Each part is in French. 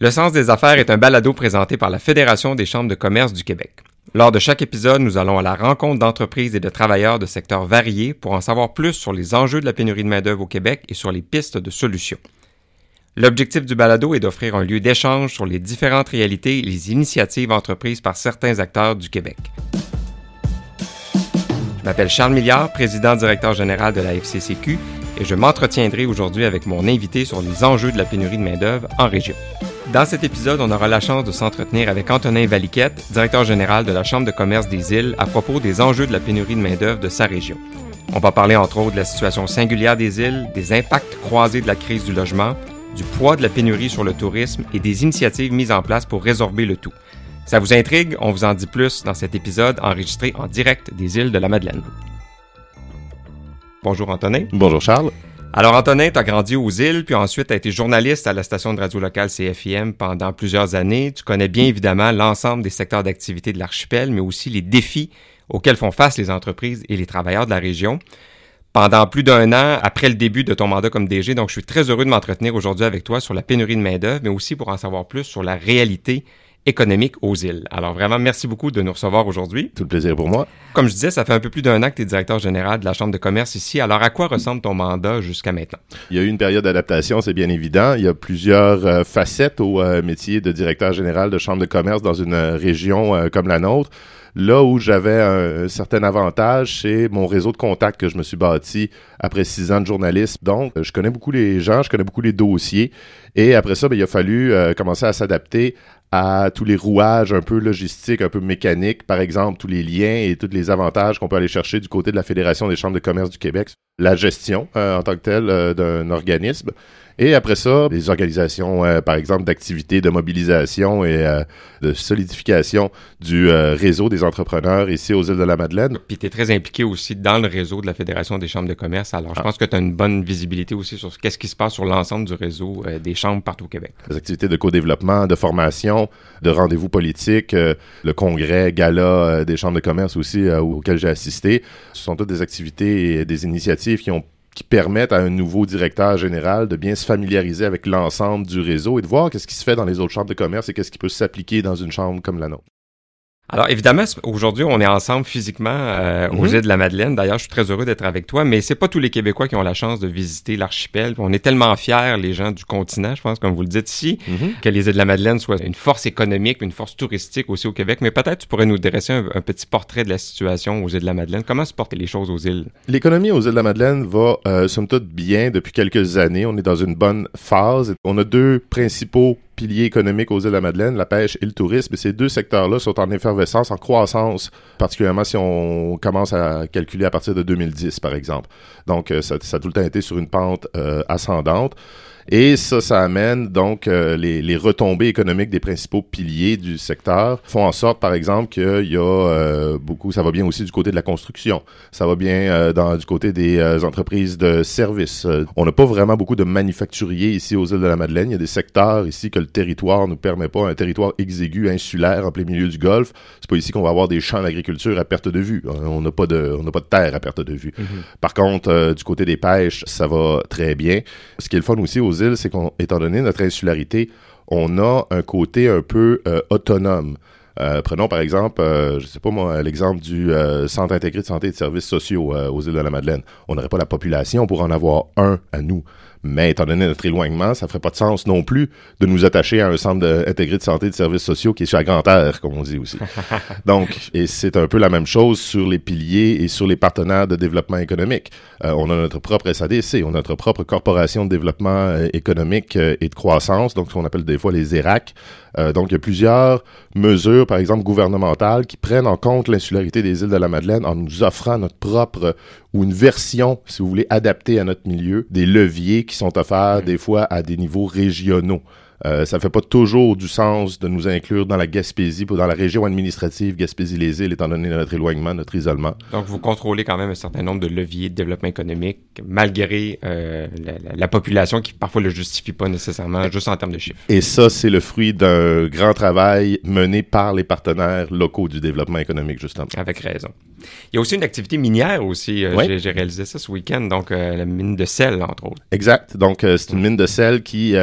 Le sens des affaires est un balado présenté par la Fédération des chambres de commerce du Québec. Lors de chaque épisode, nous allons à la rencontre d'entreprises et de travailleurs de secteurs variés pour en savoir plus sur les enjeux de la pénurie de main-d'œuvre au Québec et sur les pistes de solutions. L'objectif du balado est d'offrir un lieu d'échange sur les différentes réalités et les initiatives entreprises par certains acteurs du Québec. Je m'appelle Charles Milliard, président directeur général de la FCCQ, et je m'entretiendrai aujourd'hui avec mon invité sur les enjeux de la pénurie de main-d'œuvre en région. Dans cet épisode, on aura la chance de s'entretenir avec Antonin Valiquette, directeur général de la Chambre de commerce des îles, à propos des enjeux de la pénurie de main-d'œuvre de sa région. On va parler entre autres de la situation singulière des îles, des impacts croisés de la crise du logement, du poids de la pénurie sur le tourisme et des initiatives mises en place pour résorber le tout. Ça vous intrigue? On vous en dit plus dans cet épisode enregistré en direct des îles de la Madeleine. Bonjour Antonin. Bonjour Charles. Alors Antonin, tu as grandi aux îles, puis ensuite tu as été journaliste à la station de radio locale CFIM pendant plusieurs années. Tu connais bien évidemment l'ensemble des secteurs d'activité de l'archipel, mais aussi les défis auxquels font face les entreprises et les travailleurs de la région. Pendant plus d'un an après le début de ton mandat comme DG, donc je suis très heureux de m'entretenir aujourd'hui avec toi sur la pénurie de main-d'œuvre, mais aussi pour en savoir plus sur la réalité économique aux îles. Alors vraiment, merci beaucoup de nous recevoir aujourd'hui. Tout le plaisir pour moi. Comme je disais, ça fait un peu plus d'un an que tu es directeur général de la Chambre de commerce ici. Alors à quoi ressemble ton mandat jusqu'à maintenant? Il y a eu une période d'adaptation, c'est bien évident. Il y a plusieurs euh, facettes au euh, métier de directeur général de Chambre de commerce dans une euh, région comme la nôtre. Là où j'avais un, certain avantage, c'est mon réseau de contacts que je me suis bâti après six ans de journalisme. Donc, je connais beaucoup les gens, je connais beaucoup les dossiers. Et après ça, ben, il a fallu commencer à s'adapter à tous les rouages un peu logistiques, un peu mécaniques, par exemple, tous les liens et tous les avantages qu'on peut aller chercher du côté de la Fédération des chambres de commerce du Québec, la gestion euh, en tant que telle euh, d'un organisme. Et après ça, les organisations, euh, par exemple, d'activités de mobilisation et euh, de solidification du euh, réseau des entrepreneurs ici aux îles de la Madeleine. Puis tu es très impliqué aussi dans le réseau de la Fédération des chambres de commerce. Alors, je ah. pense que tu as une bonne visibilité aussi sur ce qui se passe sur l'ensemble du réseau des chambres partout au Québec. Les activités de co-développement, de formation, de rendez-vous politiques, le congrès, gala des chambres de commerce aussi auxquels j'ai assisté. Ce sont toutes des activités et des initiatives qui ont qui permettent à un nouveau directeur général de bien se familiariser avec l'ensemble du réseau et de voir qu'est-ce qui se fait dans les autres chambres de commerce et qu'est-ce qui peut s'appliquer dans une chambre comme la nôtre. Alors évidemment, aujourd'hui, on est ensemble physiquement euh, aux mhm. îles de la Madeleine. D'ailleurs, je suis très heureux d'être avec toi, mais c'est pas tous les Québécois qui ont la chance de visiter l'archipel. On est tellement fiers, les gens du continent, je pense, comme vous le dites ici, mhm. que les îles de la Madeleine soient une force économique, une force touristique aussi au Québec. Mais peut-être tu pourrais nous dresser un, petit portrait de la situation aux îles de la Madeleine. Comment se portent les choses aux îles? L'économie aux îles de la Madeleine va, euh, somme toute, bien depuis quelques années. On est dans une bonne phase. On a deux principaux piliers économiques aux îles de la Madeleine, la pêche et le tourisme. Et ces deux secteurs-là sont en effervescence, en croissance, particulièrement si on commence à calculer à partir de 2010, par exemple. Donc, euh, ça, ça a tout le temps été sur une pente euh, ascendante. Et ça, ça amène donc euh, les, les, retombées économiques des principaux piliers du secteur font en sorte, par exemple, qu'il y a euh, beaucoup, ça va bien aussi du côté de la construction, ça va bien euh, dans, du côté des entreprises de services. on n'a pas vraiment beaucoup de manufacturiers ici aux îles de la Madeleine. Il y a des secteurs ici que le territoire nous permet pas, un territoire exigu, insulaire, en plein milieu du Golfe. C'est pas ici qu'on va avoir des champs d'agriculture à perte de vue. On n'a pas de, on n'a pas de terre à perte de vue. Mm-hmm. Par contre, du côté des pêches, ça va très bien. Ce qui est le fun aussi aux îles, c'est qu'étant donné notre insularité, on a un côté un peu euh, autonome. Euh, prenons par exemple, euh, je sais pas moi, l'exemple du Centre intégré de santé et de services sociaux aux îles de la Madeleine. On n'aurait pas la population pour en avoir un à nous. Mais étant donné notre éloignement, ça ferait pas de sens non plus de nous attacher à un centre intégré de santé et de services sociaux qui est sur la Grande Terre, comme on dit aussi. Donc, et c'est un peu la même chose sur les piliers et sur les partenaires de développement économique. Euh, on a notre propre SADC, on a notre propre corporation de développement euh, économique euh, et de croissance, donc ce qu'on appelle des fois les ERAC. Donc, il y a plusieurs mesures, par exemple gouvernementales, qui prennent en compte l'insularité des îles de la Madeleine en nous offrant notre propre ou une version, si vous voulez, adaptée à notre milieu, des leviers qui sont offerts des fois à des niveaux régionaux. Euh, ça fait pas toujours du sens de nous inclure dans la Gaspésie, dans la région administrative Gaspésie-les-Îles, étant donné notre éloignement, notre isolement. Donc, vous contrôlez quand même un certain nombre de leviers de développement économique, malgré euh, la, population qui parfois le justifie pas nécessairement, juste en termes de chiffres. Et ça, c'est le fruit d'un grand travail mené par les partenaires locaux du développement économique, justement. Avec raison. Il y a aussi une activité minière aussi. Euh, j'ai réalisé ça ce week-end, donc la mine de sel, entre autres. Exact. Donc, c'est une mine de sel qui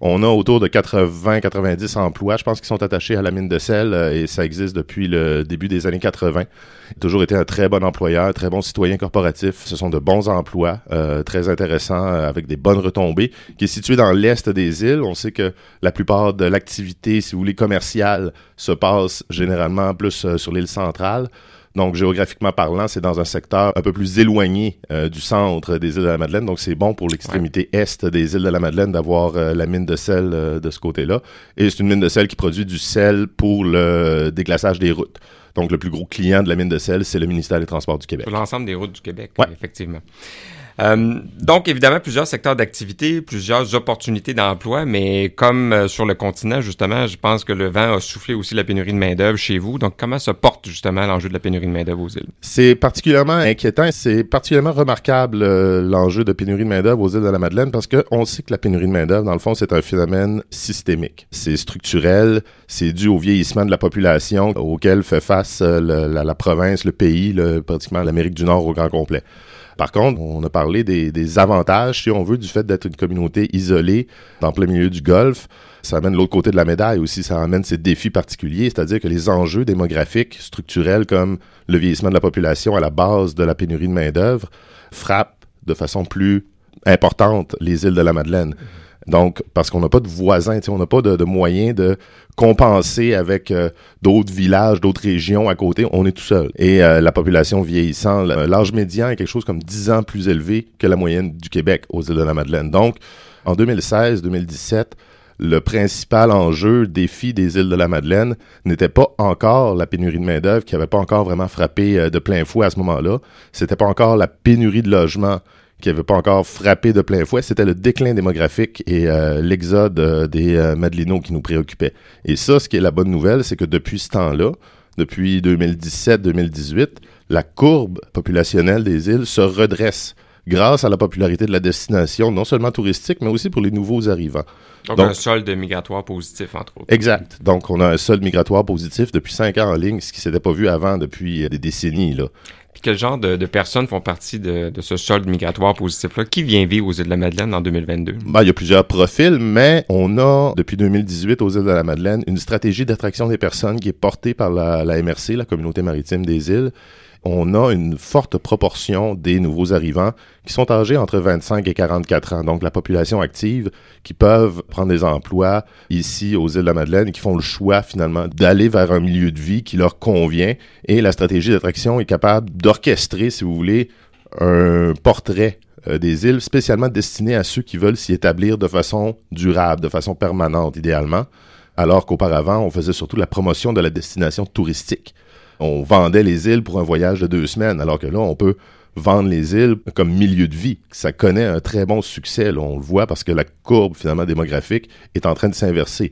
On a autour de 80-90 emplois, je pense, qui sont attachés à la mine de sel euh, et ça existe depuis le début des années 80. Il a toujours été un très bon employeur, très bon citoyen corporatif. Ce sont de bons emplois, euh, très intéressants, euh, avec des bonnes retombées, qui est situé dans l'est des îles. On sait que la plupart de l'activité, si vous voulez, commerciale se passe généralement plus sur l'île centrale. Donc, géographiquement parlant, c'est dans un secteur un peu plus éloigné euh, du centre des îles de la Madeleine. Donc, c'est bon pour l'extrémité est des îles de la Madeleine d'avoir euh, la mine de sel euh, de ce côté-là. Et c'est une mine de sel qui produit du sel pour le déglaçage des routes. Donc, le plus gros client de la mine de sel, c'est le ministère des Transports du Québec. Pour l'ensemble des routes du Québec, ouais. effectivement. Euh, donc, évidemment, plusieurs secteurs d'activité, plusieurs opportunités d'emploi, mais comme euh, sur le continent, justement, je pense que le vent a soufflé aussi la pénurie de main-d'œuvre chez vous. Donc, comment se porte justement l'enjeu de la pénurie de main-d'œuvre aux îles? C'est particulièrement inquiétant. C'est particulièrement remarquable euh, l'enjeu de pénurie de main-d'œuvre aux îles de la Madeleine parce qu'on sait que la pénurie de main-d'œuvre, dans le fond, c'est un phénomène systémique. C'est structurel, c'est dû au vieillissement de la population auquel fait face la, la, province, le pays, le, pratiquement l'Amérique du Nord au grand complet. Par contre, on a parlé des, avantages, si on veut, du fait d'être une communauté isolée dans plein milieu du Golfe. Ça amène l'autre côté de la médaille aussi, ça amène ces défis particuliers, c'est-à-dire que les enjeux démographiques, structurels comme le vieillissement de la population à la base de la pénurie de main-d'œuvre frappent de façon plus importante les îles de la Madeleine. Donc, parce qu'on n'a pas de voisins, on n'a pas de, moyens de compenser avec euh, d'autres villages, d'autres régions à côté. On est tout seul. Et euh, la population vieillissant, l'âge médian est quelque chose comme 10 ans plus élevé que la moyenne du Québec aux îles de la Madeleine. Donc, en 2016-2017, le principal enjeu, défi des îles de la Madeleine n'était pas encore la pénurie de main-d'œuvre qui n'avait pas encore vraiment frappé euh, de plein fouet à ce moment-là. C'était pas encore la pénurie de logements qui n'avait pas encore frappé de plein fouet, c'était le déclin démographique et euh, l'exode euh, des euh, Madelinos qui nous préoccupait. Et ça, ce qui est la bonne nouvelle, c'est que depuis ce temps-là, depuis 2017-2018, la courbe populationnelle des îles se redresse grâce à la popularité de la destination, non seulement touristique, mais aussi pour les nouveaux arrivants. Donc, Donc un solde migratoire positif, entre autres. Exact. Donc, on a un solde migratoire positif depuis cinq ans en ligne, ce qui s'était pas vu avant depuis des décennies. Là quel genre de, personnes font partie de, ce solde migratoire positif-là? Qui vient vivre aux îles de la Madeleine en 2022? Ben, il y a plusieurs profils, mais on a, depuis 2018, aux îles de la Madeleine, une stratégie d'attraction des personnes qui est portée par la, la MRC, la Communauté maritime des îles, on a une forte proportion des nouveaux arrivants qui sont âgés entre 25 et 44 ans, donc la population active, qui peuvent prendre des emplois ici aux îles de la Madeleine et qui font le choix finalement d'aller vers un milieu de vie qui leur convient. Et la stratégie d'attraction est capable d'orchestrer, si vous voulez, un portrait euh, des îles spécialement destiné à ceux qui veulent s'y établir de façon durable, de façon permanente idéalement, alors qu'auparavant, on faisait surtout la promotion de la destination touristique on vendait les îles pour un voyage de deux semaines, alors que là, on peut vendre les îles comme milieu de vie. Ça connaît un très bon succès, on le voit parce que la courbe finalement démographique est en train de s'inverser.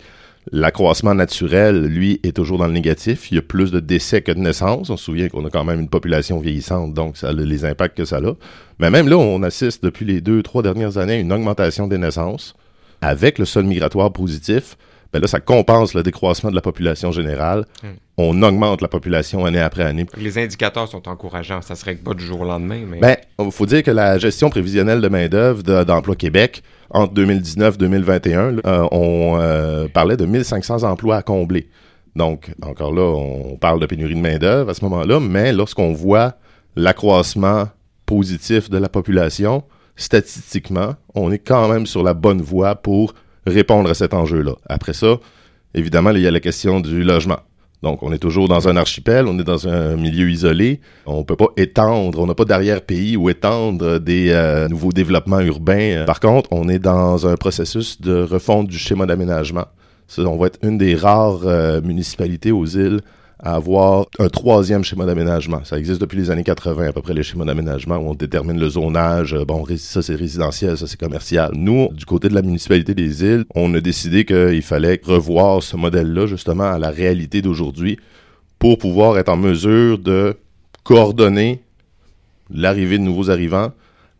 L'accroissement naturel, lui, est toujours dans le négatif. Il y a plus de décès que de naissances. On se souvient qu'on a quand même une population vieillissante, donc ça a les impacts que ça a. Mais même là, on assiste depuis les deux, trois dernières années à une augmentation des naissances avec le sol migratoire positif ben là, ça compense le décroissement de la population générale. Hmm. On augmente la population année après année. Les indicateurs sont encourageants. Ça serait pas du jour au lendemain, mais... Ben, il faut dire que la gestion prévisionnelle de main-d'œuvre d'Emploi Québec, entre 2019-2021, euh, on euh, parlait de 1500 emplois à combler. Donc, encore là, on parle de pénurie de main-d'œuvre à ce moment-là, mais lorsqu'on voit l'accroissement positif de la population, statistiquement, on est quand même sur la bonne voie pour répondre à cet enjeu-là. Après ça, évidemment, il y a la question du logement. Donc, on est toujours dans un archipel, on est dans un milieu isolé. On peut pas étendre, on n'a pas d'arrière-pays ou étendre des euh, nouveaux développements urbains. Par contre, on est dans un processus de refonte du schéma d'aménagement. On va être une des rares euh, municipalités aux îles à avoir un troisième schéma d'aménagement. Ça existe depuis les années 80, à peu près, les schémas d'aménagement où on détermine le zonage. Euh, bon, ça c'est résidentiel, ça c'est commercial. Nous, du côté de la municipalité des îles, on a décidé qu'il fallait revoir ce modèle-là, justement, à la réalité d'aujourd'hui pour pouvoir être en mesure de coordonner l'arrivée de nouveaux arrivants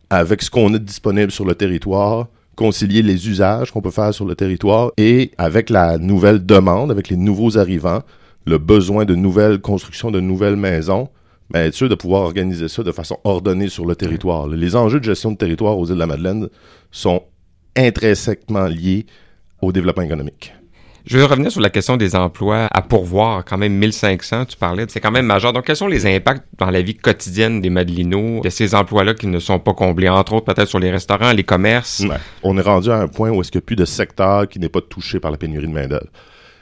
avec ce qu'on a disponible sur le territoire, concilier les usages qu'on peut faire sur le territoire et avec la nouvelle demande, avec les nouveaux arrivants, le besoin de nouvelles constructions, de nouvelles maisons, mais être sûr de pouvoir organiser ça de façon ordonnée sur le territoire. Les enjeux de gestion de territoire aux îles de la Madeleine sont intrinsèquement liés au développement économique. Je veux revenir sur la question des emplois à pourvoir, quand même 1500, tu parlais, c'est quand même majeur. Donc, quels sont les impacts dans la vie quotidienne des Madelinots de ces emplois-là qui ne sont pas comblés, entre autres peut-être sur les restaurants, les commerces? On est rendu à un point où est-ce qu'il n'y a plus de secteur qui n'est pas touché par la pénurie de main-d'œuvre.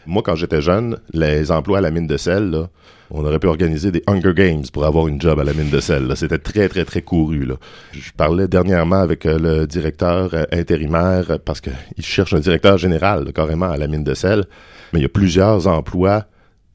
Moi, quand j'étais jeune, les emplois à la mine de sel, là, on aurait pu organiser des Hunger Games pour avoir une job à la mine de sel. C'était très, très, très couru. Là. Je parlais dernièrement avec euh, le directeur euh, intérimaire parce qu'il cherche un directeur général carrément à la mine de sel. Mais il y a plusieurs emplois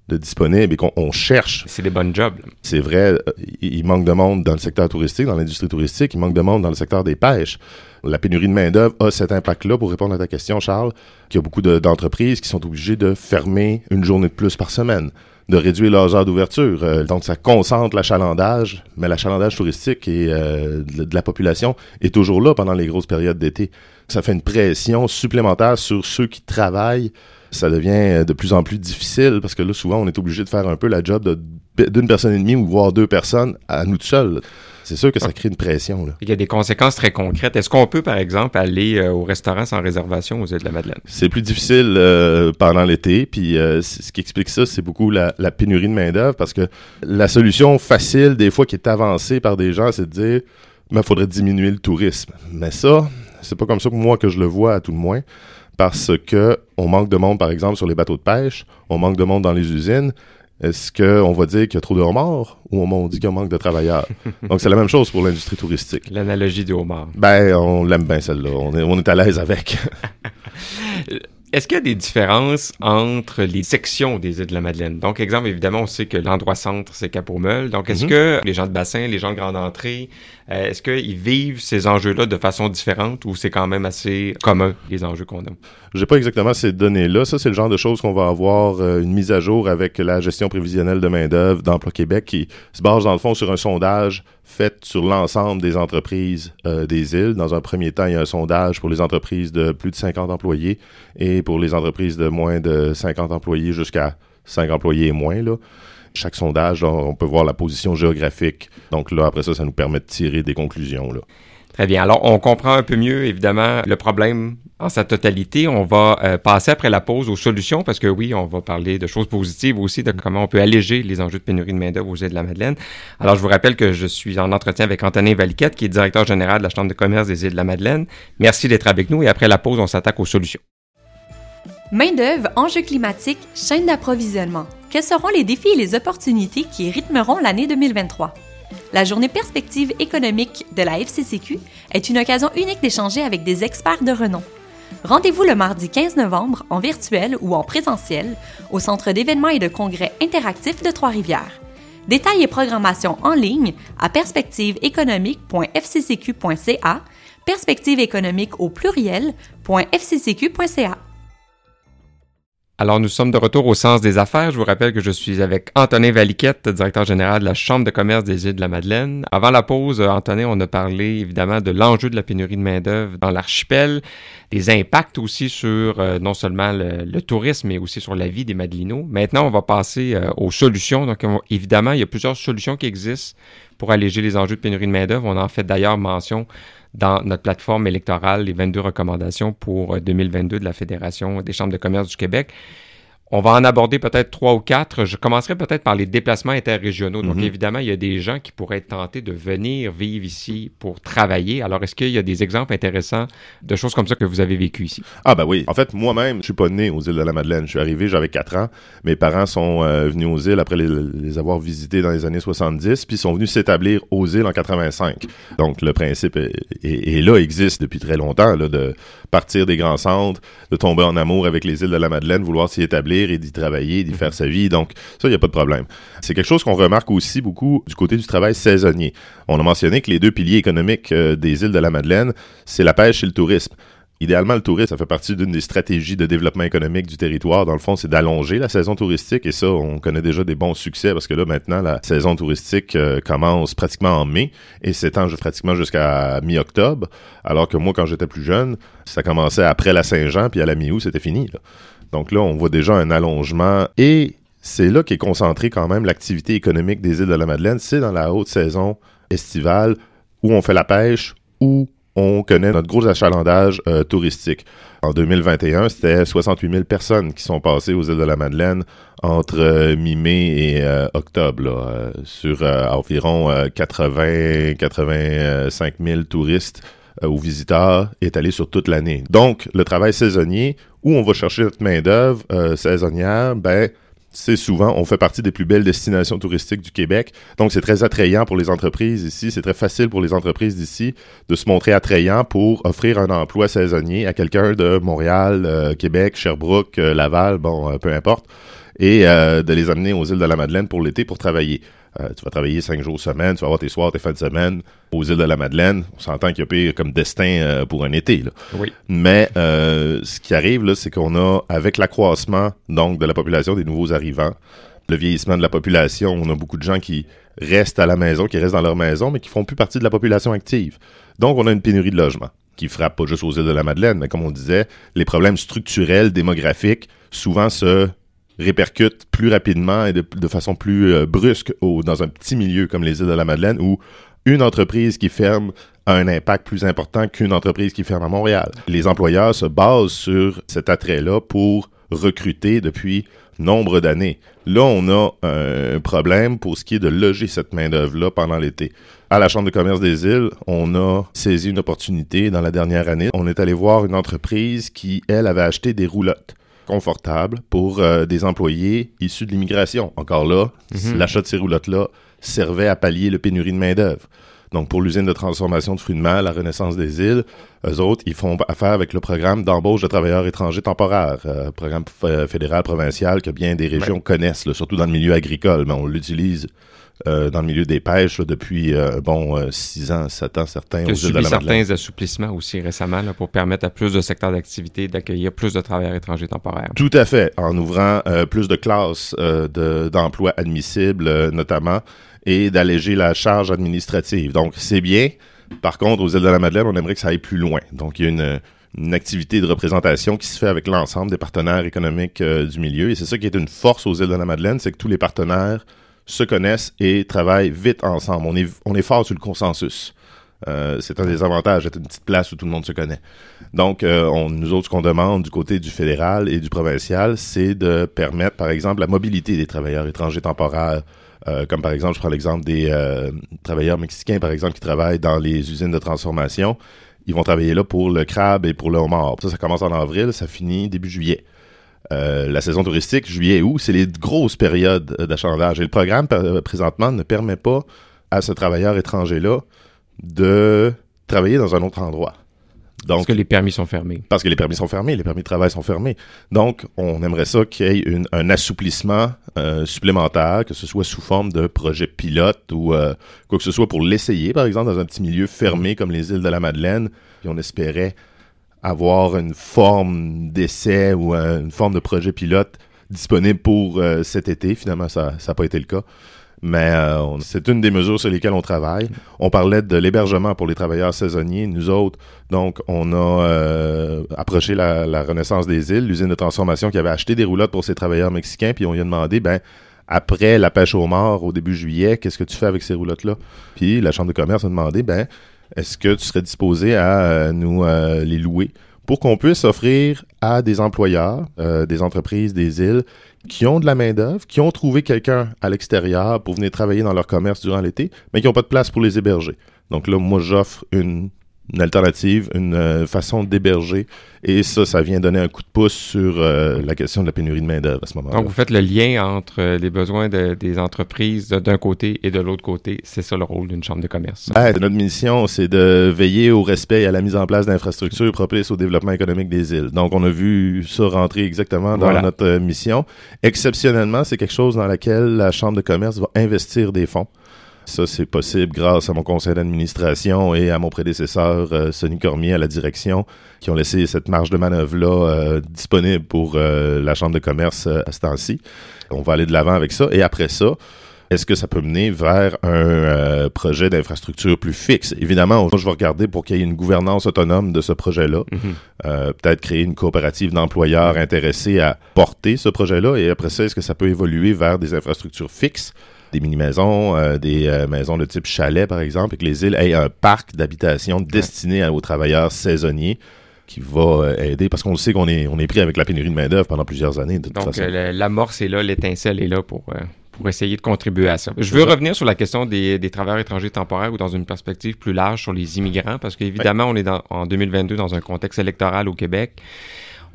de disponibles et qu'on cherche. C'est des bonnes jobs. C'est vrai, euh, il manque de monde dans le secteur touristique, dans l'industrie touristique, il manque de monde dans le secteur des pêches. La pénurie de main-d'œuvre a cet impact-là, pour répondre à ta question, Charles, qu'il y a beaucoup d'entreprises qui sont obligées de fermer une journée de plus par semaine de réduire leurs heures d'ouverture. Euh, donc, ça concentre l'achalandage, mais l'achalandage touristique et euh, de, la population est toujours là pendant les grosses périodes d'été. Ça fait une pression supplémentaire sur ceux qui travaillent. Ça devient de plus en plus difficile parce que là, souvent, on est obligé de faire un peu la job d'une personne et demie ou voire deux personnes à nous seuls c'est sûr que ça crée une pression. Là. Il y a des conséquences très concrètes. Est-ce qu'on peut, par exemple, aller euh, au restaurant sans réservation aux îles de la Madeleine? C'est plus difficile euh, pendant l'été. Puis euh, ce qui explique ça, c'est beaucoup la, pénurie de main-d'œuvre parce que la solution facile, des fois, qui est avancée par des gens, c'est de dire il ben, faudrait diminuer le tourisme. Mais ça, c'est pas comme ça que moi que je le vois à tout le moins parce que on manque de monde, par exemple, sur les bateaux de pêche, on manque de monde dans les usines, est-ce qu'on va dire qu'il y a trop de homards ou on dit qu'il manque de travailleurs? Donc, c'est la même chose pour l'industrie touristique. L'analogie du homard. Ben, on l'aime bien celle-là. On est, on est à l'aise avec. Est-ce qu'il y a des différences entre les sections des îles de la Madeleine? Donc, exemple, évidemment, on sait que l'endroit centre, c'est Cap-aux-Meules. Donc, est-ce mhm. que les gens de bassin, les gens de grande entrée, euh, est-ce qu'ils vivent ces enjeux-là de façon différente ou c'est quand même assez commun, les enjeux qu'on a? J'ai pas exactement ces données-là. Ça, c'est le genre de choses qu'on va avoir euh, une mise à jour avec la gestion prévisionnelle de main-d'œuvre d'Emploi Québec qui se base, dans le fond, sur un sondage fait sur l'ensemble des entreprises euh, des îles. Dans un premier temps, il y a un sondage pour les entreprises de plus de 50 employés et pour les entreprises de moins de 50 employés jusqu'à 5 employés et moins. Là. Chaque sondage, on peut voir la position géographique. Donc là, après ça, ça nous permet de tirer des conclusions. Là. Très bien. Alors, on comprend un peu mieux, évidemment, le problème en sa totalité. On va euh, passer après la pause aux solutions parce que oui, on va parler de choses positives aussi, de comment on peut alléger les enjeux de pénurie de main-d'œuvre aux îles de la Madeleine. Alors, je vous rappelle que je suis en entretien avec Antonin Valiquette, qui est directeur général de la Chambre de commerce des îles de la Madeleine. Merci d'être avec nous et après la pause, on s'attaque aux solutions. Main-d'œuvre, enjeux climatiques, chaîne d'approvisionnement. Quels seront les défis et les opportunités qui rythmeront l'année 2023? La journée perspective économique de la FCCQ est une occasion unique d'échanger avec des experts de renom. Rendez-vous le mardi 15 novembre en virtuel ou en présentiel au Centre d'événements et de congrès interactifs de Trois-Rivières. Détails et programmation en ligne à perspectiveéconomique.fccq.ca, perspective économique au pluriel.fccq.ca. Alors, nous sommes de retour au sens des affaires. Je vous rappelle que je suis avec Antonin Valiquette, directeur général de la Chambre de commerce des îles de la Madeleine. Avant la pause, Antonin, on a parlé évidemment de l'enjeu de la pénurie de main-d'œuvre dans l'archipel, des impacts aussi sur euh, non seulement le, tourisme, mais aussi sur la vie des Madelinots. Maintenant, on va passer euh, aux solutions. Donc, évidemment, il y a plusieurs solutions qui existent pour alléger les enjeux de pénurie de main-d'œuvre. On en fait d'ailleurs mention dans notre plateforme électorale les 22 recommandations pour 2022 euh, de la Fédération des chambres de commerce du Québec. On va en aborder peut-être trois ou quatre. Je commencerai peut-être par les déplacements interrégionaux. Donc, mhm. évidemment, il y a des gens qui pourraient être tentés de venir vivre ici pour travailler. Alors, est-ce qu'il y a des exemples intéressants de choses comme ça que vous avez vécues ici? Ah, ben oui. En fait, moi-même, je suis pas né aux îles de la Madeleine. Je suis arrivé, j'avais quatre ans. Mes parents sont euh, venus aux îles après les, avoir visités dans les années 70, puis sont venus s'établir aux îles en 85. Donc, le principe est, là, existe depuis très longtemps, là, de partir des grands centres, de tomber en amour avec les îles de la Madeleine, vouloir s'y établir et d'y travailler, d'y faire mhm. sa vie. Donc, ça, il n'y a pas de problème. C'est quelque chose qu'on remarque aussi beaucoup du côté du travail saisonnier. On a mentionné que les deux piliers économiques euh, des îles de la Madeleine, c'est la pêche et le tourisme. Idéalement, le tourisme, ça fait partie d'une des stratégies de développement économique du territoire. Dans le fond, c'est d'allonger la saison touristique et ça, on connaît déjà des bons succès parce que là, maintenant, la saison touristique euh, commence pratiquement en mai et s'étend pratiquement jusqu'à mi-octobre. Alors que moi, quand j'étais plus jeune, ça commençait après la Saint-Jean puis à la mi-août, c'était fini. Donc là, on voit déjà un allongement et c'est là qu'est concentrée quand même l'activité économique des îles de la Madeleine. C'est dans la haute saison estivale où on fait la pêche ou on connaît notre gros achalandage euh, touristique. En 2021, c'était 68 000 personnes qui sont passées aux îles de la Madeleine entre euh, mi-mai et euh, octobre, sur environ 80-85 000 touristes ou visiteurs étalés sur toute l'année. Donc, le travail saisonnier, où on va chercher notre main-d'œuvre saisonnière, ben, c'est souvent, on fait partie des plus belles destinations touristiques du Québec. Donc, c'est très attrayant pour les entreprises ici. C'est très facile pour les entreprises d'ici de se montrer attrayant pour offrir un emploi saisonnier à quelqu'un de Montréal, euh, Québec, Sherbrooke, euh, Laval, bon, euh, peu importe, et de les amener aux îles de la Madeleine pour l'été pour travailler. Euh, tu vas travailler cinq jours semaine, tu vas avoir tes soirs, tes fins de semaine aux îles de la Madeleine. On s'entend qu'il y a pire comme destin euh, pour un été. Là. Oui. Mais euh, ce qui arrive, là, c'est qu'on a, avec l'accroissement donc de la population des nouveaux arrivants, le vieillissement de la population, on a beaucoup de gens qui restent à la maison, qui restent dans leur maison, mais qui font plus partie de la population active. Donc, on a une pénurie de logements qui frappe pas juste aux îles de la Madeleine, mais comme on disait, les problèmes structurels, démographiques, souvent se répercute plus rapidement et de, façon plus euh, brusque dans un petit milieu comme les îles de la Madeleine où une entreprise qui ferme a un impact plus important qu'une entreprise qui ferme à Montréal. Les employeurs se basent sur cet attrait-là pour recruter depuis nombre d'années. Là, on a un problème pour ce qui est de loger cette main-d'œuvre-là pendant l'été. À la Chambre de commerce des îles, on a saisi une opportunité dans la dernière année. On est allé voir une entreprise qui, elle, avait acheté des roulottes confortable pour euh, des employés issus de l'immigration. Encore là, mhm. l'achat de ces roulottes-là servait à pallier le pénurie de main-d'œuvre. Donc, pour l'usine de transformation de fruits de mer, la Renaissance des îles, eux autres, ils font affaire avec le programme d'embauche de travailleurs étrangers temporaires, euh, programme fédéral provincial que bien des régions connaissent, surtout dans le milieu agricole, mais on l'utilise euh, dans le milieu des pêches depuis, euh, bon, 6 ans, 7 ans, certains. Il y a subi certains assouplissements aussi récemment pour permettre à plus de secteurs d'activité d'accueillir plus de travailleurs étrangers temporaires. Tout à fait, en ouvrant plus de classes d'emplois admissibles notamment et d'alléger la charge administrative. Donc, c'est bien. Par contre, aux îles de la Madeleine, on aimerait que ça aille plus loin. Donc, il y a une, une activité de représentation qui se fait avec l'ensemble des partenaires économiques euh, du milieu. Et c'est ça qui est une force aux îles de la Madeleine, c'est que tous les partenaires se connaissent et travaillent vite ensemble. On est, on est fort sur le consensus. Euh, c'est un des avantages d'être une petite place où tout le monde se connaît. Donc, euh, nous autres, ce qu'on demande du côté du fédéral et du provincial, c'est de permettre, par exemple, la mobilité des travailleurs étrangers temporaires euh, comme par exemple, je prends l'exemple des travailleurs mexicains, par exemple, qui travaillent dans les usines de transformation. Ils vont travailler là pour le crabe et pour le homard. Ça, ça commence en avril, ça finit début juillet. Euh, la saison touristique, juillet et août, c'est les grosses périodes d'achalandage. Et le programme, présentement, ne permet pas à ce travailleur étranger-là de travailler dans un autre endroit parce que les permis sont fermés. Parce que les permis sont fermés, les permis de travail sont fermés. Donc, on aimerait ça qu'il y ait un assouplissement euh, supplémentaire, que ce soit sous forme de projet pilote ou euh, quoi que ce soit pour l'essayer, par exemple, dans un petit milieu fermé comme les îles de la Madeleine. Puis on espérait avoir une forme d'essai ou une forme de projet pilote disponible pour euh, cet été. Finalement, ça n'a pas été le cas mais euh, c'est une des mesures sur lesquelles on travaille. On parlait de l'hébergement pour les travailleurs saisonniers. Nous autres, donc, on a euh, approché la, Renaissance des îles, l'usine de transformation qui avait acheté des roulottes pour ces travailleurs mexicains, puis on lui a demandé, ben, après la pêche au mort au début juillet, qu'est-ce que tu fais avec ces roulottes-là? Puis la Chambre de commerce a demandé, ben, est-ce que tu serais disposé à euh, nous les louer pour qu'on puisse offrir à des employeurs, des entreprises, des îles qui ont de la main-d'œuvre, qui ont trouvé quelqu'un à l'extérieur pour venir travailler dans leur commerce durant l'été, mais qui n'ont pas de place pour les héberger? Donc là, moi, j'offre une une alternative, une euh, façon d'héberger. Et ça, ça vient donner un coup de pouce sur euh, la question de la pénurie de main-d'œuvre à ce moment-là. Donc, vous faites le lien entre euh, les besoins des entreprises d'un côté et de l'autre côté. C'est ça le rôle d'une chambre de commerce. notre mission, c'est de veiller au respect et à la mise en place d'infrastructures propices au développement économique des îles. Donc, on a vu ça rentrer exactement dans notre mission. Exceptionnellement, c'est quelque chose dans laquelle la chambre de commerce va investir des fonds. Ça, c'est possible grâce à mon conseil d'administration et à mon prédécesseur, euh, Sonny Cormier, à la direction, qui ont laissé cette marge de manœuvre-là euh, disponible pour euh, la Chambre de commerce à ce temps-ci. On va aller de l'avant avec ça. Et après ça, est-ce que ça peut mener vers un projet d'infrastructure plus fixe? Évidemment, je vais regarder pour qu'il y ait une gouvernance autonome de ce projet-là. Mm-hmm. Peut-être créer une coopérative d'employeurs intéressés à porter ce projet-là. Et après ça, est-ce que ça peut évoluer vers des infrastructures fixes? Des mini-maisons, euh, des euh, maisons de type chalet, par exemple, et que les îles aient un parc d'habitation destiné aux travailleurs saisonniers qui va euh, aider, parce qu'on le sait qu'on est, on est pris avec la pénurie de main-d'œuvre pendant plusieurs années, de toute Donc, l'amorce est là, l'étincelle est là pour, pour essayer de contribuer à ça. Je veux revenir sur la question des, des travailleurs étrangers temporaires ou dans une perspective plus large sur les immigrants, parce qu'évidemment, on est dans, en 2022 dans un contexte électoral au Québec.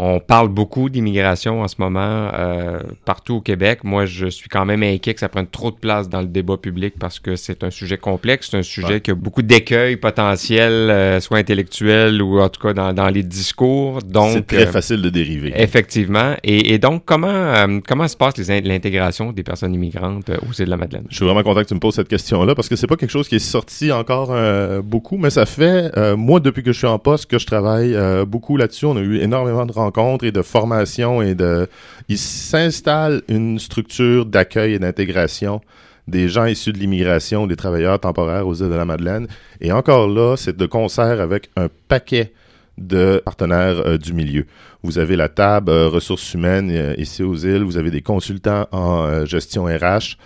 On parle beaucoup d'immigration en ce moment euh, partout au Québec. Moi, je suis quand même inquiet que ça prenne trop de place dans le débat public parce que c'est un sujet complexe, c'est un sujet Ouais. qui a beaucoup d'écueils potentiels, euh, soit intellectuels ou en tout cas dans, dans les discours. Donc, c'est très euh, facile de dériver. Effectivement. Et, et donc, comment, euh, comment se passe l'intégration des personnes immigrantes euh, aux îles de la Madeleine? Je suis vraiment content que tu me poses cette question-là parce que c'est pas quelque chose qui est sorti encore euh, beaucoup, mais ça fait, euh, moi, depuis que je suis en poste, que je travaille euh, beaucoup là-dessus. On a eu énormément de rencontres et de formations et de. Il s'installe une structure d'accueil et d'intégration des gens issus de l'immigration, des travailleurs temporaires aux îles de la Madeleine. Et encore là, c'est de concert avec un paquet de partenaires euh, du milieu. Vous avez la table euh, ressources humaines euh, ici aux îles, vous avez des consultants en gestion RH,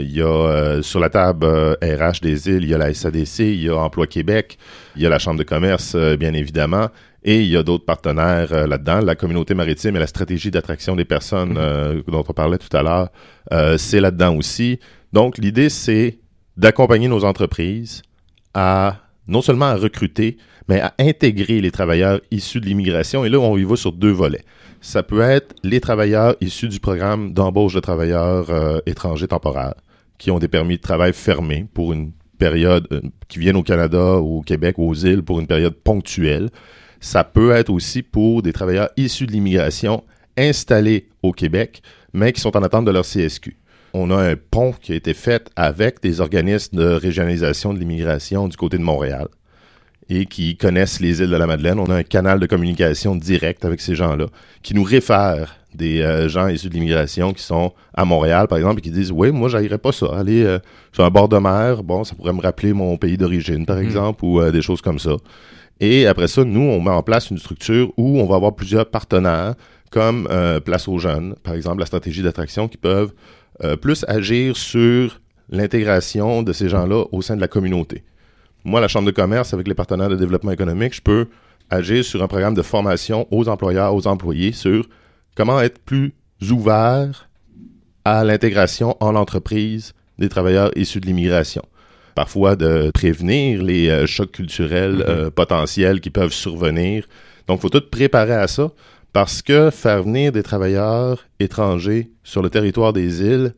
il y a sur la table RH des îles, il y a la SADC, il y a Emploi Québec, il y a la Chambre de commerce, bien évidemment, et il y a d'autres partenaires euh, là-dedans. La communauté maritime et la stratégie d'attraction des personnes euh, dont on parlait tout à l'heure, euh, c'est là-dedans aussi. Donc, l'idée, c'est d'accompagner nos entreprises à non seulement à recruter, mais à intégrer les travailleurs issus de l'immigration. Et là, on y va sur deux volets. Ça peut être les travailleurs issus du programme d'embauche de travailleurs étrangers temporaires qui ont des permis de travail fermés pour une période, qui viennent au Canada au Québec ou aux îles pour une période ponctuelle. Ça peut être aussi pour des travailleurs issus de l'immigration installés au Québec, mais qui sont en attente de leur CSQ. On a un pont qui a été fait avec des organismes de régionalisation de l'immigration du côté de Montréal et qui connaissent les îles de la Madeleine. On a un canal de communication direct avec ces gens-là qui nous réfèrent des euh, gens issus de l'immigration qui sont à Montréal, par exemple, et qui disent Oui, moi, j'aillerais pas ça. Aller euh, sur un bord de mer, bon, ça pourrait me rappeler mon pays d'origine, par exemple, ou euh, des choses comme ça. Et après ça, nous, on met en place une structure où on va avoir plusieurs partenaires, comme euh, Place aux jeunes, par exemple, la stratégie d'attraction, qui peuvent euh, plus agir sur l'intégration de ces gens-là au sein de la communauté. Moi, la Chambre de commerce, avec les partenaires de développement économique, je peux agir sur un programme de formation aux employeurs, aux employés, sur comment être plus ouvert à l'intégration en entreprise des travailleurs issus de l'immigration. Parfois de prévenir les euh, chocs culturels euh, potentiels qui peuvent survenir. Donc, il faut tout préparer à ça parce que faire venir des travailleurs étrangers sur le territoire des îles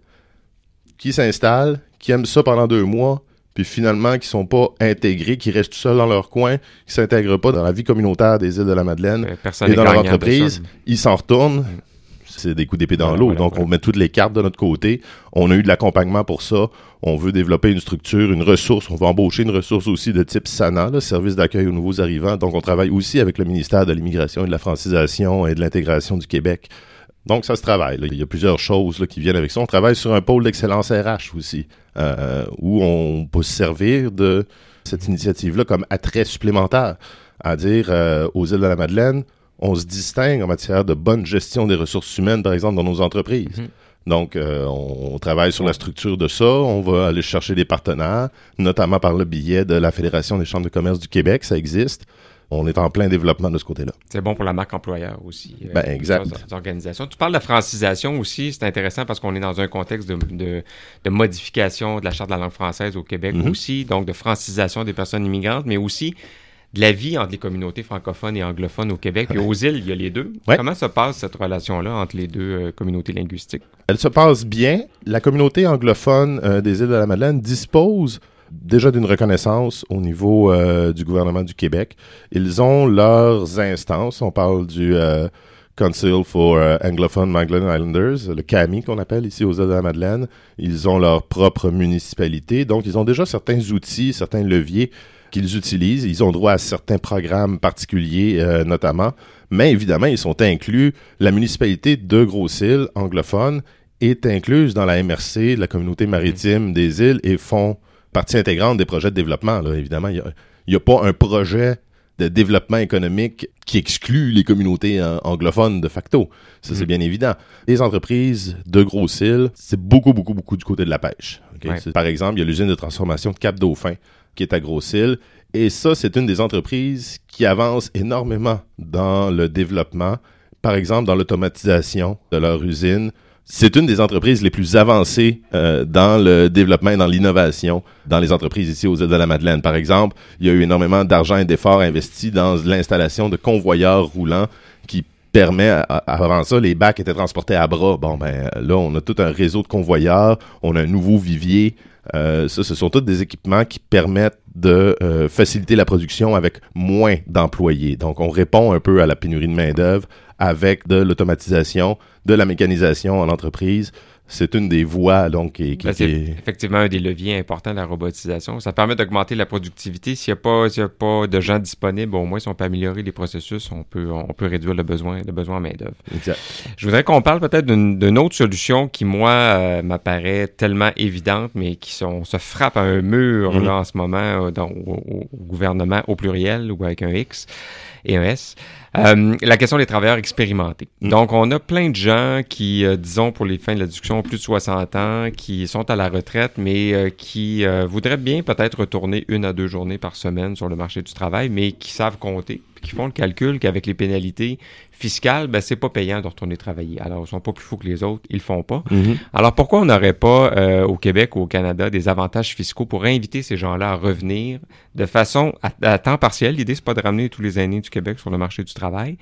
qui s'installent, qui aiment ça pendant deux mois, puis finalement qui sont pas intégrés, qui restent tout seuls dans leur coin, qui s'intègrent pas dans la vie communautaire des îles de la Madeleine Personne et dans leur entreprise, ils s'en retournent. C'est des coups d'épée dans l'eau. voilà, Donc, voilà. on met toutes les cartes de notre côté. On a eu de l'accompagnement pour ça. On veut développer une structure, une ressource. On va embaucher une ressource aussi de type SANA, là, service d'accueil aux nouveaux arrivants. Donc, on travaille aussi avec le ministère de l'Immigration et de la Francisation et de l'Intégration du Québec. Donc, ça se travaille. là. Il y a plusieurs choses là, qui viennent avec ça. On travaille sur un pôle d'excellence RH aussi, euh, où on peut se servir de cette initiative-là comme attrait supplémentaire. À dire, euh, aux îles de la Madeleine, on se distingue en matière de bonne gestion des ressources humaines, par exemple, dans nos entreprises. Mhm. Donc, euh, on, on travaille sur la structure de ça. On va aller chercher des partenaires, notamment par le biais de la Fédération des chambres de commerce du Québec. Ça existe. On est en plein développement de ce côté-là. C'est bon pour la marque employeur aussi. euh, Ben, exact. organisations. Tu parles de francisation aussi, c'est intéressant parce qu'on est dans un contexte de, de, de modification de la charte de la langue française au Québec Mhm. aussi, donc de francisation des personnes immigrantes, mais aussi de la vie entre les communautés francophones et anglophones au Québec. Puis aux îles, il y a les deux. Ouais. Comment se passe cette relation-là entre les deux euh, communautés linguistiques? Elle se passe bien. La communauté anglophone euh, des îles de la Madeleine dispose déjà d'une reconnaissance au niveau euh, du gouvernement du Québec. Ils ont leurs instances. On parle du Council for Anglophone Magdalen Islanders, le CAMI qu'on appelle ici aux îles de la Madeleine. Ils ont leur propre municipalité. Donc, ils ont déjà certains outils, certains leviers qu'ils utilisent. Ils ont droit à certains programmes particuliers, euh, notamment. Mais évidemment, ils sont inclus. La municipalité de Gros-Îles, anglophone, est incluse dans la MRC, la communauté maritime des îles, et font partie intégrante des projets de développement. Là. Évidemment, il n'y a, pas un projet de développement économique qui exclut les communautés anglophones de facto. Ça, c'est mm. bien évident. Les entreprises de Gros îles, c'est beaucoup, beaucoup, beaucoup du côté de la pêche. Par exemple, il y a l'usine de transformation de Cap-Dauphin qui est à Gros îles. Et ça, c'est une des entreprises qui avance énormément dans le développement. Par exemple, dans l'automatisation de leur usine, c'est une des entreprises les plus avancées euh, dans le développement et dans l'innovation dans les entreprises ici aux îles de la Madeleine. Par exemple, il y a eu énormément d'argent et d'efforts investis dans l'installation de convoyeurs roulants qui permet, avant ça, les bacs étaient transportés à bras. Bon, ben là, on a tout un réseau de convoyeurs, on a un nouveau vivier. Euh, ça, ce sont tous des équipements qui permettent de euh, faciliter la production avec moins d'employés. Donc, on répond un peu à la pénurie de main-d'œuvre avec de l'automatisation, de la mécanisation en entreprise. C'est une des voies donc qui, ben, c'est effectivement un des leviers importants de la robotisation. Ça permet d'augmenter la productivité. S'il n'y a pas a pas de gens disponibles, au moins si on peut améliorer les processus, on peut on peut réduire le besoin le besoin en main d'œuvre. Je voudrais qu'on parle peut-être d'une autre solution qui moi euh, m'apparaît tellement évidente, mais qui sont, se frappe à un mur mm-hmm. là en ce moment euh, dans, au, gouvernement au pluriel ou avec un X et un S. Euh, la question des travailleurs expérimentés. Mm. Donc, on a plein de gens qui, euh, disons, pour les fins de la discussion, ont plus de 60 ans, qui sont à la retraite, mais euh, qui voudraient bien peut-être retourner une à deux journées par semaine sur le marché du travail, mais qui savent compter, qui font le calcul qu'avec les pénalités fiscales, ben, c'est pas payant de retourner travailler. Alors, ils sont pas plus fous que les autres, ils le font pas. Mm-hmm. Alors, pourquoi on n'aurait pas au Québec ou au Canada des avantages fiscaux pour inviter ces gens-là à revenir de façon à, à temps partiel? L'idée, c'est pas de ramener tous les aînés du Québec sur le marché du travail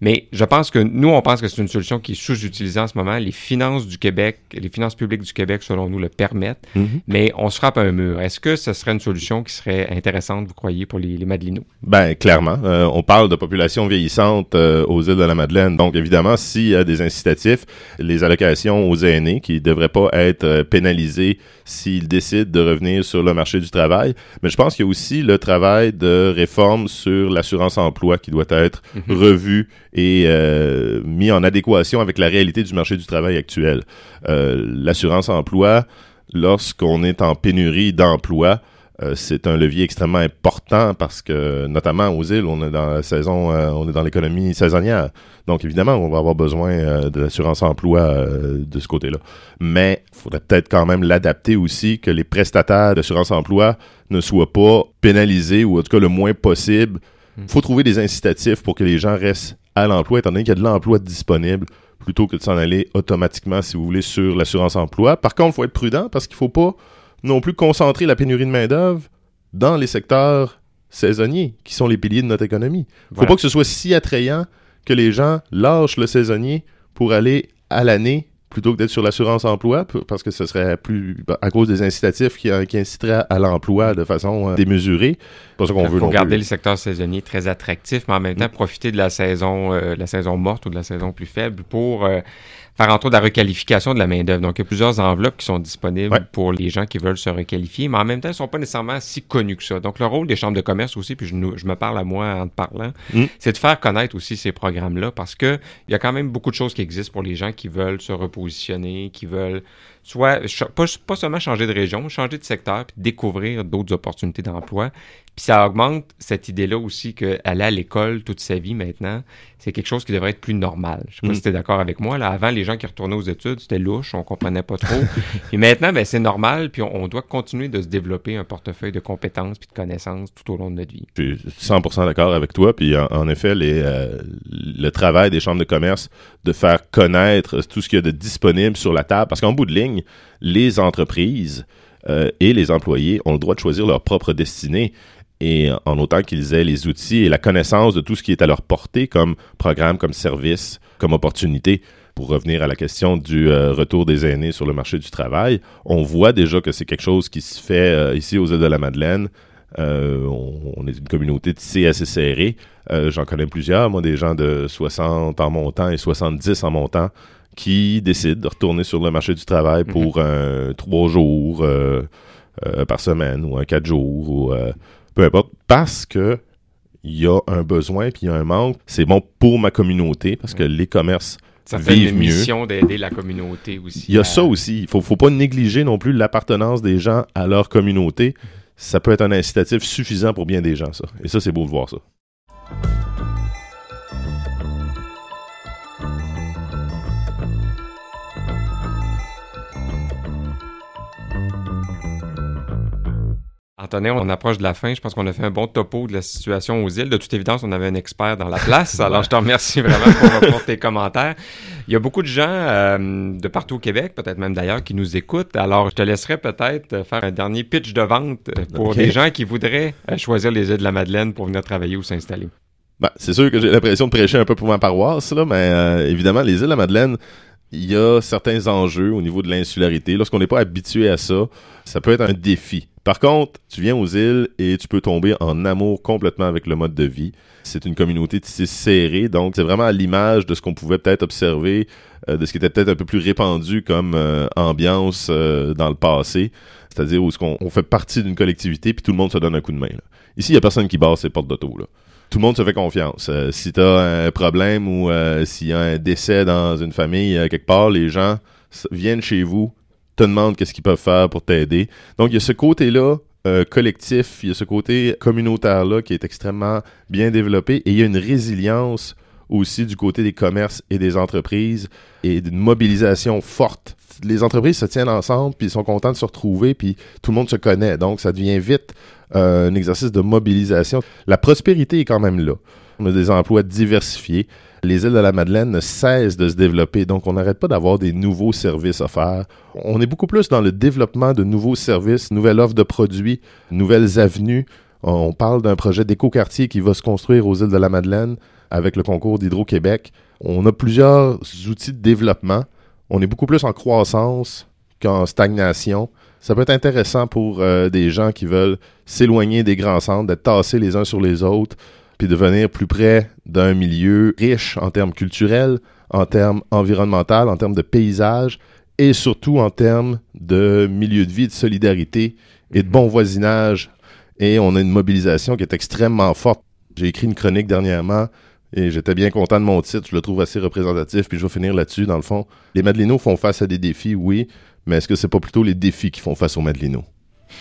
mais je pense que nous, on pense que c'est une solution qui est sous-utilisée en ce moment. Les finances du Québec, les finances publiques du Québec, selon nous, le permettent, mhm. mais on se frappe un mur. Est-ce que ce serait une solution qui serait intéressante, vous croyez, pour les, les Madelinots? Ben, clairement. Euh, on parle de population vieillissante euh, aux îles de la Madeleine. Donc, évidemment, s'il y a des incitatifs, les allocations aux aînés qui ne devraient pas être euh, pénalisées s'ils décident de revenir sur le marché du travail. Mais je pense qu'il y a aussi le travail de réforme sur l'assurance emploi qui doit être. Mhm. revu et euh, mis en adéquation avec la réalité du marché du travail actuel. Euh, l'assurance emploi, lorsqu'on est en pénurie d'emploi, euh, c'est un levier extrêmement important parce que, notamment aux îles, on est dans la saison, on est dans l'économie saisonnière. Donc, évidemment, on va avoir besoin de l'assurance emploi de ce côté-là. Mais il faudrait peut-être quand même l'adapter aussi, que les prestataires d'assurance emploi ne soient pas pénalisés ou en tout cas le moins possible il hmm. faut trouver des incitatifs pour que les gens restent à l'emploi, étant donné qu'il y a de l'emploi disponible, plutôt que de s'en aller automatiquement, si vous voulez, sur l'assurance emploi. Par contre, il faut être prudent parce qu'il ne faut pas non plus concentrer la pénurie de main-d'œuvre dans les secteurs saisonniers, qui sont les piliers de notre économie. Il ne faut pas que ce soit si attrayant que les gens lâchent le saisonnier pour aller à l'année plutôt que d'être sur l'assurance emploi, parce que ce serait plus à cause des incitatifs qui, qui inciteraient à l'emploi de façon euh, démesurée. Pas ça qu'on veut. Faut garder le secteur saisonnier très attractif, mais en même temps mm. profiter de la saison, euh, la saison morte ou de la saison plus faible pour euh, faire entre autres la requalification de la main-d'œuvre. Donc, il y a plusieurs enveloppes qui sont disponibles pour les gens qui veulent se requalifier, mais en même temps, elles ne sont pas nécessairement si connues que ça. Donc, le rôle des chambres de commerce aussi, puis je, je me parle à moi en te parlant, mm. c'est de faire connaître aussi ces programmes-là parce que il y a quand même beaucoup de choses qui existent pour les gens qui veulent se repositionner, qui veulent soit pas, pas seulement changer de région, changer de secteur, puis découvrir d'autres opportunités d'emploi. Puis ça augmente cette idée-là aussi qu'aller à l'école toute sa vie maintenant, c'est quelque chose qui devrait être plus normal. Je sais pas mm. si tu es d'accord avec moi. Là, avant, les gens qui retournaient aux études, c'était louche, on comprenait pas trop. puis maintenant, ben, c'est normal, puis on, doit continuer de se développer un portefeuille de compétences puis de connaissances tout au long de notre vie. Je suis 100% d'accord avec toi. Puis en, effet, les, euh, le travail des chambres de commerce de faire connaître tout ce qu'il y a de disponible sur la table, parce qu'en bout de ligne, les entreprises euh, et les employés ont le droit de choisir leur propre destinée et en autant qu'ils aient les outils et la connaissance de tout ce qui est à leur portée comme programme, comme service, comme opportunité. Pour revenir à la question du euh, retour des aînés sur le marché du travail, on voit déjà que c'est quelque chose qui se fait euh, ici aux îles de la Madeleine. On, est une communauté tissée assez serrée. J'en connais plusieurs, moi, des gens de 60 en montant et 70 en montant qui décident de retourner sur le marché du travail mhm. pour un trois jours par semaine ou un quatre jours ou peu importe, parce que il y a un besoin puis il y a un manque. C'est bon pour ma communauté parce que les commerces ça fait une mission d'aider la communauté aussi. Il y a ça aussi. Il faut, faut pas négliger non plus l'appartenance des gens à leur communauté. Ça peut être un incitatif suffisant pour bien des gens, ça. Et ça, c'est beau de voir ça. On approche de la fin. Je pense qu'on a fait un bon topo de la situation aux îles. De toute évidence, on avait un expert dans la place. Alors, je te remercie vraiment pour, tes commentaires. Il y a beaucoup de gens euh, de partout au Québec, peut-être même d'ailleurs, qui nous écoutent. Alors, je te laisserai peut-être faire un dernier pitch de vente pour des gens qui voudraient euh, choisir les îles de la Madeleine pour venir travailler ou s'installer. Ben, c'est sûr que j'ai l'impression de prêcher un peu pour ma paroisse, là, mais euh, évidemment, les îles de la Madeleine, il y a certains enjeux au niveau de l'insularité. Lorsqu'on n'est pas habitué à ça, ça peut être un défi. Par contre, tu viens aux îles et tu peux tomber en amour complètement avec le mode de vie. C'est une communauté tissée serrée, donc c'est vraiment à l'image de ce qu'on pouvait peut-être observer, euh, de ce qui était peut-être un peu plus répandu comme euh, ambiance euh, dans le passé, c'est-à-dire où on, fait partie d'une collectivité puis tout le monde se donne un coup de main. Ici, il n'y a personne qui barre ses portes d'auto. Tout le monde se fait confiance. si tu as un problème ou s'il y a un décès dans une famille quelque part, les gens viennent chez vous, te demandent qu'est-ce qu'ils peuvent faire pour t'aider. Donc, il y a ce côté-là euh, collectif, il y a ce côté communautaire-là qui est extrêmement bien développé et il y a une résilience aussi du côté des commerces et des entreprises et d'une mobilisation forte. Les entreprises se tiennent ensemble, puis ils sont contents de se retrouver, puis tout le monde se connaît. Donc, ça devient vite euh, un exercice de mobilisation. La prospérité est quand même là. On a des emplois diversifiés les îles de la Madeleine ne cessent de se développer, donc on n'arrête pas d'avoir des nouveaux services offerts. On est beaucoup plus dans le développement de nouveaux services, nouvelles offres de produits, nouvelles avenues. On parle d'un projet d'écoquartier qui va se construire aux îles de la Madeleine avec le concours d'Hydro-Québec. On a plusieurs outils de développement. On est beaucoup plus en croissance qu'en stagnation. Ça peut être intéressant pour euh, des gens qui veulent s'éloigner des grands centres, d'être tassés les uns sur les autres, puis de venir plus près d'un milieu riche en termes culturels, en termes environnementaux, en termes de paysage et surtout en termes de milieu de vie, de solidarité et de bon voisinage. Et on a une mobilisation qui est extrêmement forte. J'ai écrit une chronique dernièrement et j'étais bien content de mon titre. Je le trouve assez représentatif. Puis je vais finir là-dessus. Dans le fond, les Madelinos font face à des défis, oui, mais est-ce que c'est pas plutôt les défis qui font face aux Madelinos?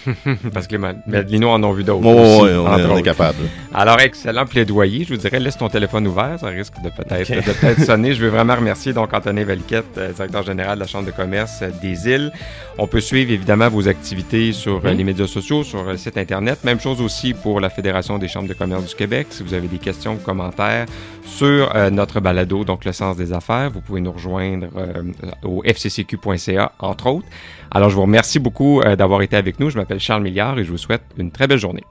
Parce que les Madelinos en ont vu d'autres. oui, on, est, capable. Alors, excellent plaidoyer. Je vous dirais, laisse ton téléphone ouvert. Ça risque de peut-être sonner. Je veux vraiment remercier donc Anthony Valiquette, euh, directeur général de la Chambre de commerce euh, des îles. On peut suivre évidemment vos activités sur euh, les médias sociaux, sur le site Internet. Même chose aussi pour la Fédération des chambres de commerce du Québec. Si vous avez des questions ou commentaires sur notre balado, donc le sens des affaires, vous pouvez nous rejoindre au fccq.ca, entre autres. Alors, je vous remercie beaucoup d'avoir été avec nous. Je m'appelle Charles Milliard et je vous souhaite une très belle journée.